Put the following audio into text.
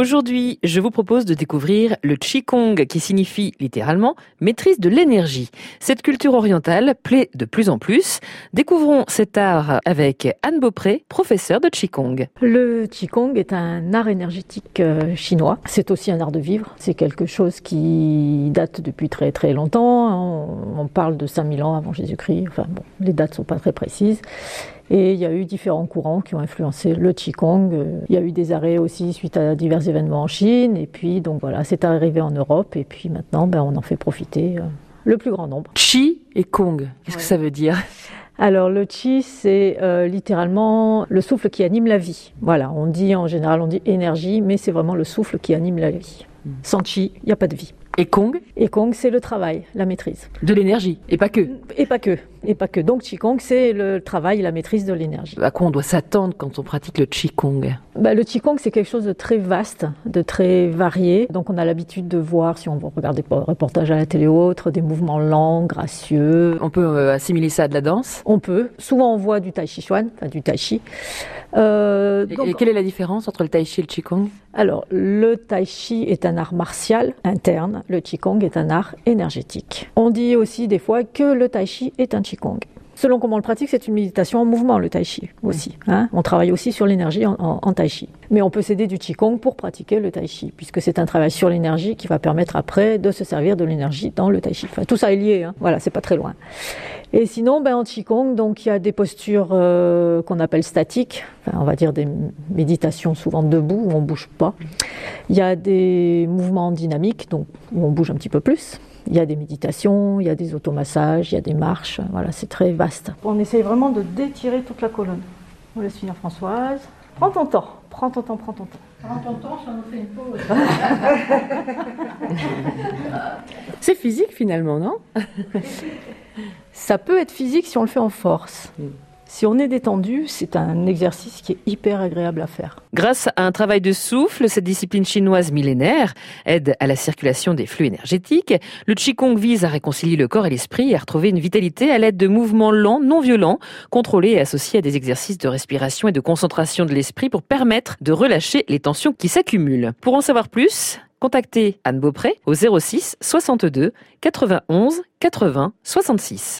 Aujourd'hui, je vous propose de découvrir le Qigong qui signifie littéralement maîtrise de l'énergie. Cette culture orientale plaît de plus en plus. Découvrons cet art avec Anne Beaupré, professeure de Qigong. Le Qigong est un art énergétique euh, chinois. C'est aussi un art de vivre. C'est quelque chose qui date depuis très très longtemps. On parle de 5000 ans avant Jésus-Christ. Enfin bon, les dates sont pas très précises. Et il y a eu différents courants qui ont influencé le Qigong. Il y a eu des arrêts aussi suite à divers événements en Chine. Et puis, donc voilà, c'est arrivé en Europe. Et puis maintenant, ben, on en fait profiter euh, le plus grand nombre. Qi et Kong, qu'est-ce que ça veut dire? Alors le chi, c'est euh, littéralement le souffle qui anime la vie. Voilà, on dit en général, on dit énergie, mais c'est vraiment le souffle qui anime la vie. Hmm. Sans chi, il n'y a pas de vie. Et Kong Et Kong, c'est le travail, la maîtrise. De l'énergie, et pas que Et pas que, et pas que. Donc Qigong, c'est le travail, la maîtrise de l'énergie. À quoi on doit s'attendre quand on pratique le Qigong? Bah, Le Qigong, c'est quelque chose de très vaste, de très varié. Donc on a l'habitude de voir, si on regarde des reportages à la télé ou autre, des mouvements lents, gracieux. On peut euh, assimiler ça à de la danse? On peut. Souvent on voit du Tai Chi Chuan, enfin du Tai Chi. Euh, et, quelle est la différence entre le Tai Chi et le Qigong? Alors, le Tai Chi est un art martial interne, le Qigong est un art énergétique. On dit aussi des fois que le Tai Chi est un Qigong. Selon comment on le pratique, c'est une méditation en mouvement, le tai chi aussi. Hein. on travaille aussi sur l'énergie en, tai chi. Mais on peut s'aider du qigong pour pratiquer le tai chi, puisque c'est un travail sur l'énergie qui va permettre après de se servir de l'énergie dans le tai chi. Tout ça est lié, hein. voilà, c'est pas très loin. Et sinon, ben, en qigong, donc il y a des postures euh, qu'on appelle statiques, on va dire des méditations souvent debout où on bouge pas. Il y a des mouvements dynamiques, donc où on bouge un petit peu plus. Il y a des méditations, il y a des automassages, il y a des marches. Voilà, c'est très vaste. On essaye vraiment de détirer toute la colonne. On laisse finir Françoise. Prends ton temps, prends ton temps, prends ton temps. Prends ton temps, ça nous fait une pause. c'est physique finalement, non? Ça peut être physique si on le fait en force. Si on est détendu, c'est un exercice qui est hyper agréable à faire. Grâce à un travail de souffle, cette discipline chinoise millénaire aide à la circulation des flux énergétiques. Le Qigong vise à réconcilier le corps et l'esprit et à retrouver une vitalité à l'aide de mouvements lents, non violents, contrôlés et associés à des exercices de respiration et de concentration de l'esprit pour permettre de relâcher les tensions qui s'accumulent. Pour en savoir plus, contactez Anne Beaupré au 06 62 91 80 66.